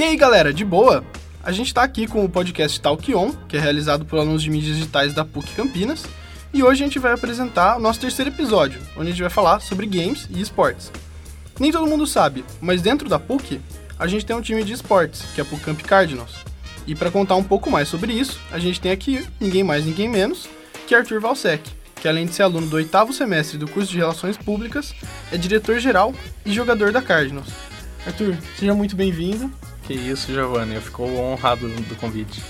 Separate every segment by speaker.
Speaker 1: E aí, galera, de boa? A gente está aqui com o podcast Talk On, que é realizado por alunos de mídias digitais da PUC Campinas, e hoje a gente vai apresentar o nosso terceiro episódio, onde a gente vai falar sobre games e esportes. Nem todo mundo sabe, mas dentro da PUC, a gente tem um time de esportes, que é a PUC Camp Cardinals. E para contar um pouco mais sobre isso, a gente tem aqui ninguém mais, ninguém menos que Arthur Valsec, que além de ser aluno do oitavo semestre do curso de Relações Públicas, é diretor-geral e jogador da Cardinals. Arthur, seja muito bem-vindo.
Speaker 2: Que isso, Giovanni, eu fico honrado do convite.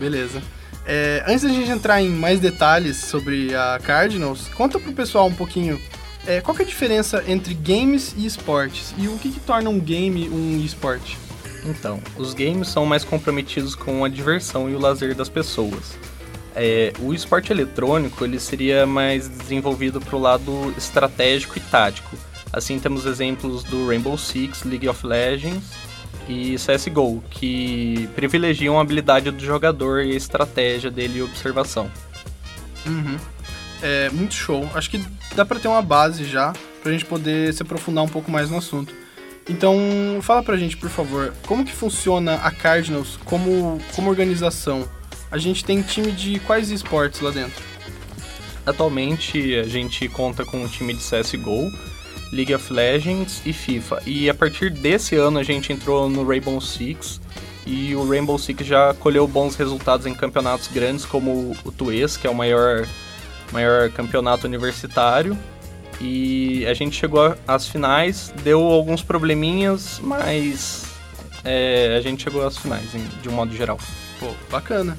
Speaker 1: Beleza. É, antes da gente entrar em mais detalhes sobre a Cardinals, conta pro pessoal um pouquinho é, qual é a diferença entre games e esportes e o que, que torna um game um esporte.
Speaker 2: Então, os games são mais comprometidos com a diversão e o lazer das pessoas. É, o esporte eletrônico ele seria mais desenvolvido para o lado estratégico e tático. Assim temos exemplos do Rainbow Six, League of Legends e CSGO, que privilegiam a habilidade do jogador e a estratégia dele e observação.
Speaker 1: Uhum. É muito show. Acho que dá para ter uma base já para a gente poder se aprofundar um pouco mais no assunto. Então, fala pra gente, por favor, como que funciona a Cardinals como, como organização? A gente tem time de quais esportes lá dentro?
Speaker 2: Atualmente, a gente conta com um time de CSGO, League of Legends e FIFA. E a partir desse ano a gente entrou no Rainbow Six e o Rainbow Six já colheu bons resultados em campeonatos grandes como o TUES, que é o maior, maior campeonato universitário, e a gente chegou às finais, deu alguns probleminhas, mas é, a gente chegou às finais, de um modo geral.
Speaker 1: Pô, bacana.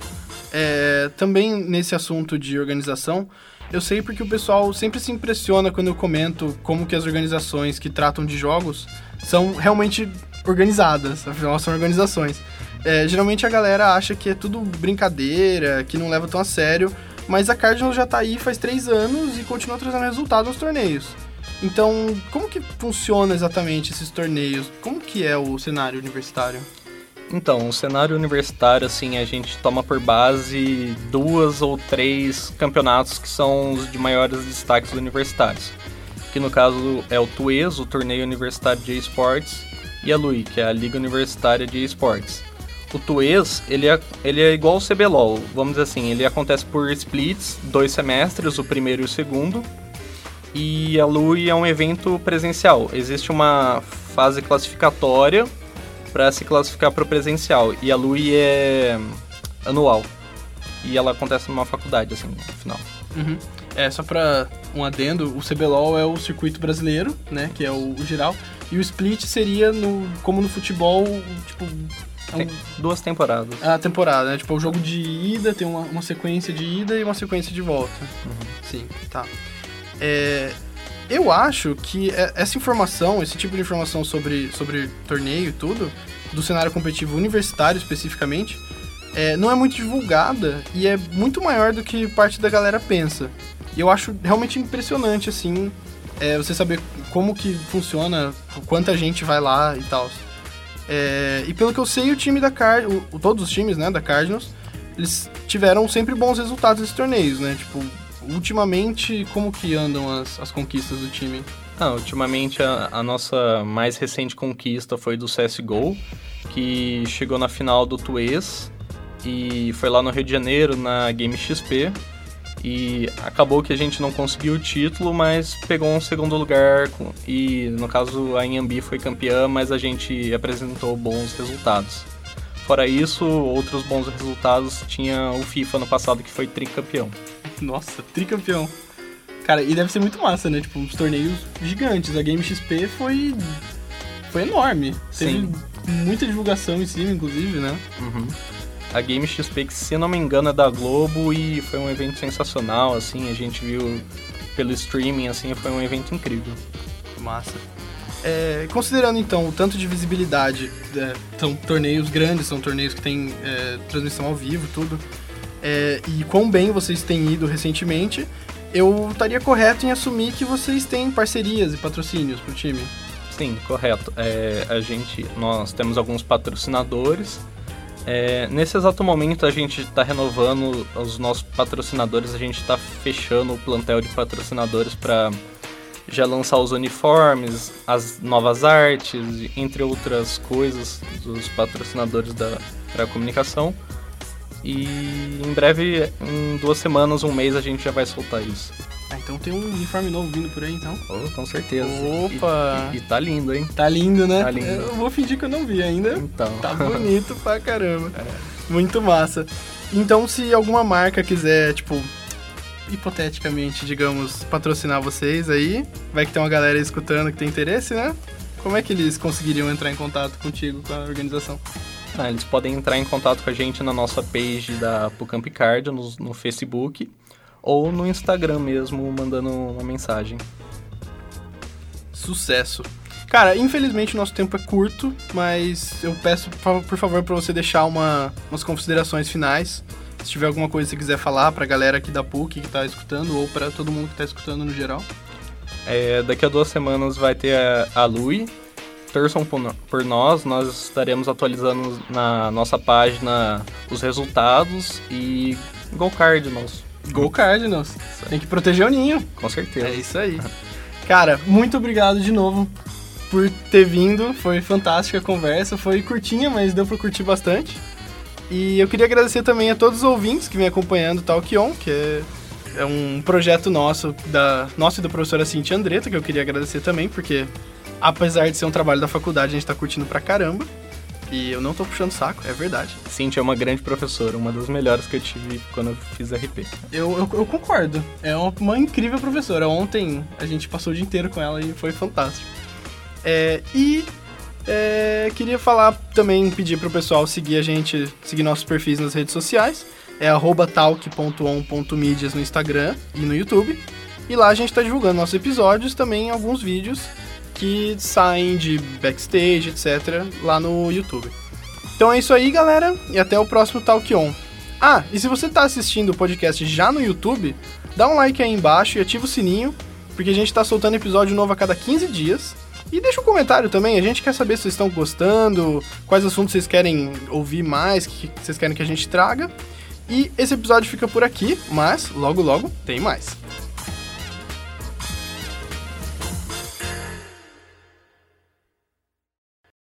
Speaker 1: É, também nesse assunto de organização, eu sei porque o pessoal sempre se impressiona quando eu comento como que as organizações que tratam de jogos são realmente organizadas, afinal são organizações. É, geralmente a galera acha que é tudo brincadeira, que não leva tão a sério, mas a Cardinals já tá aí faz três anos e continua trazendo resultados nos torneios. Então, como que funciona exatamente esses torneios? Como que é o cenário universitário?
Speaker 2: Então, o cenário universitário, assim, a gente toma por base duas ou três campeonatos que são os de maiores destaques universitários. Que no caso é o TUES, o Torneio Universitário de Esportes, e a LUI, que é a Liga Universitária de Esportes o TUES, ele é, ele é igual ao CBLOL, vamos dizer assim, ele acontece por splits, dois semestres, o primeiro e o segundo, e a LUI é um evento presencial. Existe uma fase classificatória para se classificar para o presencial, e a LUI é anual, e ela acontece numa faculdade, assim, no final.
Speaker 1: Uhum. É, só para um adendo, o CBLOL é o circuito brasileiro, né, que é o, o geral, e o split seria, no, como no futebol, tipo,
Speaker 2: tem duas temporadas.
Speaker 1: A temporada, né? Tipo, o jogo de ida tem uma, uma sequência de ida e uma sequência de volta.
Speaker 2: Uhum.
Speaker 1: Sim, tá. É, eu acho que é, essa informação, esse tipo de informação sobre, sobre torneio e tudo, do cenário competitivo universitário especificamente, é, não é muito divulgada e é muito maior do que parte da galera pensa. E eu acho realmente impressionante, assim, é, você saber como que funciona, quanta gente vai lá e tal. É, e pelo que eu sei, o time da Card, o, todos os times, né, da Cardinals, eles tiveram sempre bons resultados nesses torneios, né? Tipo, ultimamente, como que andam as, as conquistas do time?
Speaker 2: Ah, ultimamente a, a, nossa mais recente conquista foi do CSGO, que chegou na final do TUES e foi lá no Rio de Janeiro, na Game XP, e acabou que a gente não conseguiu o título, mas pegou um segundo lugar e no caso a Inhambi foi campeã, mas a gente apresentou bons resultados. Fora isso, outros bons resultados tinha o FIFA no passado que foi tricampeão.
Speaker 1: Nossa, tricampeão. Cara, e deve ser muito massa, né? Tipo, uns torneios gigantes. A Game XP foi foi enorme.
Speaker 2: Sim.
Speaker 1: Teve muita divulgação em cima, inclusive, né?
Speaker 2: Uhum a Game XP, que se não me engano é da Globo e foi um evento sensacional, assim, a gente viu pelo streaming, assim, foi um evento incrível.
Speaker 1: Massa. É, considerando então o tanto de visibilidade, é, são torneios grandes, são torneios que têm é, transmissão ao vivo, tudo, é, e quão bem vocês têm ido recentemente, eu estaria correto em assumir que vocês têm parcerias e patrocínios para o time.
Speaker 2: Sim, correto. É, a gente, nós temos alguns patrocinadores é, nesse exato momento a gente está renovando os nossos patrocinadores, a gente está fechando o plantel de patrocinadores para já lançar os uniformes, as novas artes, entre outras coisas dos patrocinadores da, da comunicação. E em breve, em duas semanas, um mês, a gente já vai soltar isso.
Speaker 1: Ah, então tem um uniforme novo vindo por aí, então.
Speaker 2: Oh, com certeza.
Speaker 1: Opa!
Speaker 2: E, e, e, tá lindo, hein?
Speaker 1: Tá lindo, né?
Speaker 2: Tá lindo.
Speaker 1: Eu vou fingir que eu não vi ainda.
Speaker 2: Então.
Speaker 1: Tá bonito pra caramba. É. Muito massa. Então, se alguma marca quiser, tipo, hipoteticamente, digamos, patrocinar vocês aí, vai que tem uma galera escutando que tem interesse, né? Como é que eles conseguiriam entrar em contato contigo, com a organização?
Speaker 2: Ah, eles podem entrar em contato com a gente na nossa page da Pucamp Card, no, no Facebook, ou no Instagram mesmo, mandando uma mensagem.
Speaker 1: Sucesso! Cara, infelizmente o nosso tempo é curto, mas eu peço, por favor, para você deixar uma, umas considerações finais. Se tiver alguma coisa que você quiser falar pra galera aqui da PUC que tá escutando, ou para todo mundo que tá escutando no geral.
Speaker 2: É, daqui a duas semanas vai ter a, a Lui, torçam por nós, nós estaremos atualizando na nossa página os resultados e Go Cardinals.
Speaker 1: Go Cardinals. Tem que proteger o ninho.
Speaker 2: Com certeza.
Speaker 1: É isso aí. Cara, muito obrigado de novo por ter vindo. Foi fantástica a conversa. Foi curtinha, mas deu pra curtir bastante. E eu queria agradecer também a todos os ouvintes que vêm acompanhando o Talkion, que é, é um projeto nosso, da nossa e da professora Cintia Andretta, que eu queria agradecer também, porque apesar de ser um trabalho da faculdade, a gente tá curtindo pra caramba. E eu não tô puxando saco, é verdade.
Speaker 2: Cintia é uma grande professora, uma das melhores que eu tive quando eu fiz RP.
Speaker 1: Eu, eu, eu concordo. É uma, uma, incrível professora. Ontem a gente passou o dia inteiro com ela e foi fantástico. É, e é, queria falar também, pedir pro pessoal seguir a gente, seguir nossos perfis nas redes sociais. É talk.on.medias no Instagram e no YouTube. E lá a gente tá divulgando nossos episódios, também alguns vídeos que saem de backstage, etc., lá no YouTube. Então é isso aí, galera, e até o próximo Talk On. Ah, e se você está assistindo o podcast já no YouTube, dá um like aí embaixo e ativa o sininho, porque a gente está soltando episódio novo a cada 15 dias. E deixa um comentário também, a gente quer saber se vocês estão gostando, quais assuntos vocês querem ouvir mais, que vocês querem que a gente traga. E esse episódio fica por aqui, mas logo logo tem mais.